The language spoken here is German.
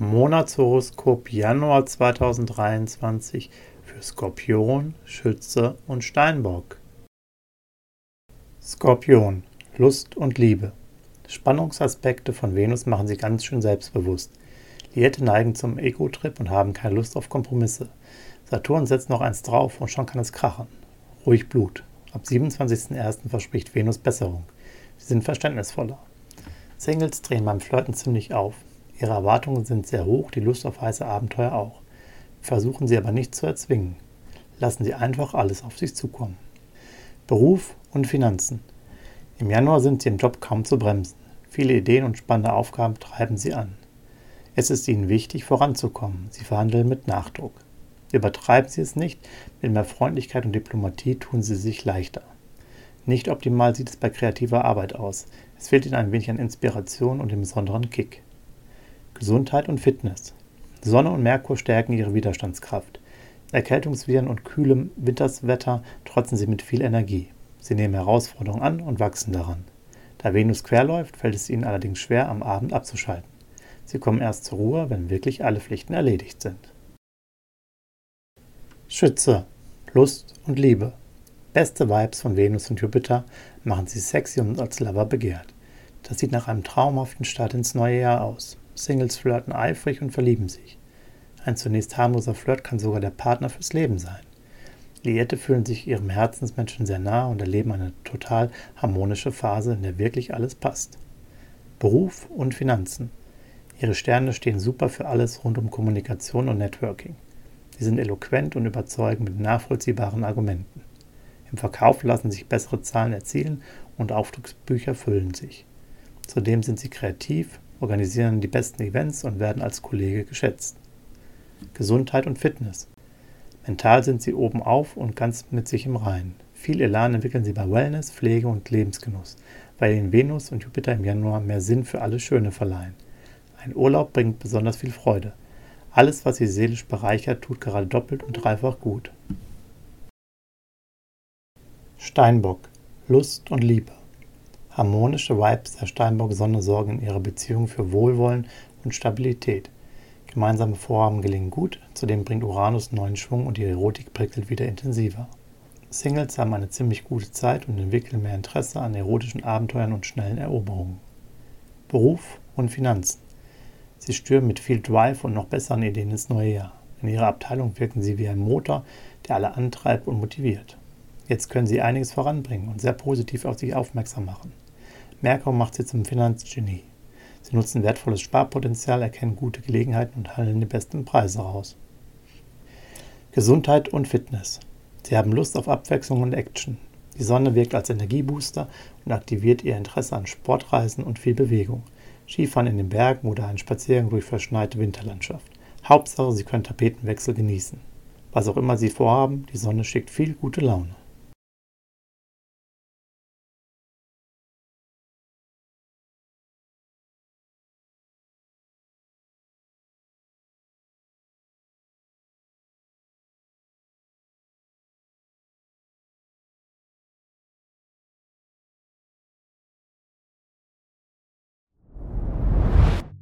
Monatshoroskop Januar 2023 für Skorpion, Schütze und Steinbock. Skorpion, Lust und Liebe. Spannungsaspekte von Venus machen sie ganz schön selbstbewusst. Liette neigen zum Ego-Trip und haben keine Lust auf Kompromisse. Saturn setzt noch eins drauf und schon kann es krachen. Ruhig Blut. Ab 27.01. verspricht Venus Besserung. Sie sind verständnisvoller. Singles drehen beim Flirten ziemlich auf. Ihre Erwartungen sind sehr hoch, die Lust auf heiße Abenteuer auch. Versuchen Sie aber nicht zu erzwingen. Lassen Sie einfach alles auf sich zukommen. Beruf und Finanzen. Im Januar sind Sie im Job kaum zu bremsen. Viele Ideen und spannende Aufgaben treiben Sie an. Es ist Ihnen wichtig, voranzukommen. Sie verhandeln mit Nachdruck. Übertreiben Sie es nicht, mit mehr Freundlichkeit und Diplomatie tun Sie sich leichter. Nicht optimal sieht es bei kreativer Arbeit aus. Es fehlt Ihnen ein wenig an Inspiration und dem besonderen Kick. Gesundheit und Fitness. Sonne und Merkur stärken ihre Widerstandskraft. Erkältungsviren und kühlem Winterswetter trotzen sie mit viel Energie. Sie nehmen Herausforderungen an und wachsen daran. Da Venus quer läuft, fällt es ihnen allerdings schwer, am Abend abzuschalten. Sie kommen erst zur Ruhe, wenn wirklich alle Pflichten erledigt sind. Schütze, Lust und Liebe. Beste Vibes von Venus und Jupiter machen sie sexy und als Lover begehrt. Das sieht nach einem traumhaften Start ins neue Jahr aus. Singles flirten eifrig und verlieben sich. Ein zunächst harmloser Flirt kann sogar der Partner fürs Leben sein. Liette fühlen sich ihrem Herzensmenschen sehr nah und erleben eine total harmonische Phase, in der wirklich alles passt. Beruf und Finanzen. Ihre Sterne stehen super für alles rund um Kommunikation und Networking. Sie sind eloquent und überzeugen mit nachvollziehbaren Argumenten. Im Verkauf lassen sich bessere Zahlen erzielen und Aufdrucksbücher füllen sich. Zudem sind sie kreativ, organisieren die besten Events und werden als Kollege geschätzt. Gesundheit und Fitness. Mental sind sie oben auf und ganz mit sich im Reinen. Viel Elan entwickeln sie bei Wellness, Pflege und Lebensgenuss, weil ihnen Venus und Jupiter im Januar mehr Sinn für alles Schöne verleihen. Ein Urlaub bringt besonders viel Freude. Alles, was sie seelisch bereichert, tut gerade doppelt und dreifach gut. Steinbock. Lust und Liebe. Harmonische Vibes der Steinbock-Sonne sorgen in ihrer Beziehung für Wohlwollen und Stabilität. Gemeinsame Vorhaben gelingen gut, zudem bringt Uranus neuen Schwung und die Erotik prickelt wieder intensiver. Singles haben eine ziemlich gute Zeit und entwickeln mehr Interesse an erotischen Abenteuern und schnellen Eroberungen. Beruf und Finanzen. Sie stürmen mit viel Drive und noch besseren Ideen ins neue Jahr. In ihrer Abteilung wirken sie wie ein Motor, der alle antreibt und motiviert. Jetzt können sie einiges voranbringen und sehr positiv auf sich aufmerksam machen. Merkur macht sie zum Finanzgenie. Sie nutzen wertvolles Sparpotenzial, erkennen gute Gelegenheiten und handeln die besten Preise raus. Gesundheit und Fitness. Sie haben Lust auf Abwechslung und Action. Die Sonne wirkt als Energiebooster und aktiviert ihr Interesse an Sportreisen und viel Bewegung. Skifahren in den Bergen oder ein Spaziergang durch verschneite Winterlandschaft. Hauptsache, Sie können Tapetenwechsel genießen. Was auch immer Sie vorhaben, die Sonne schickt viel gute Laune.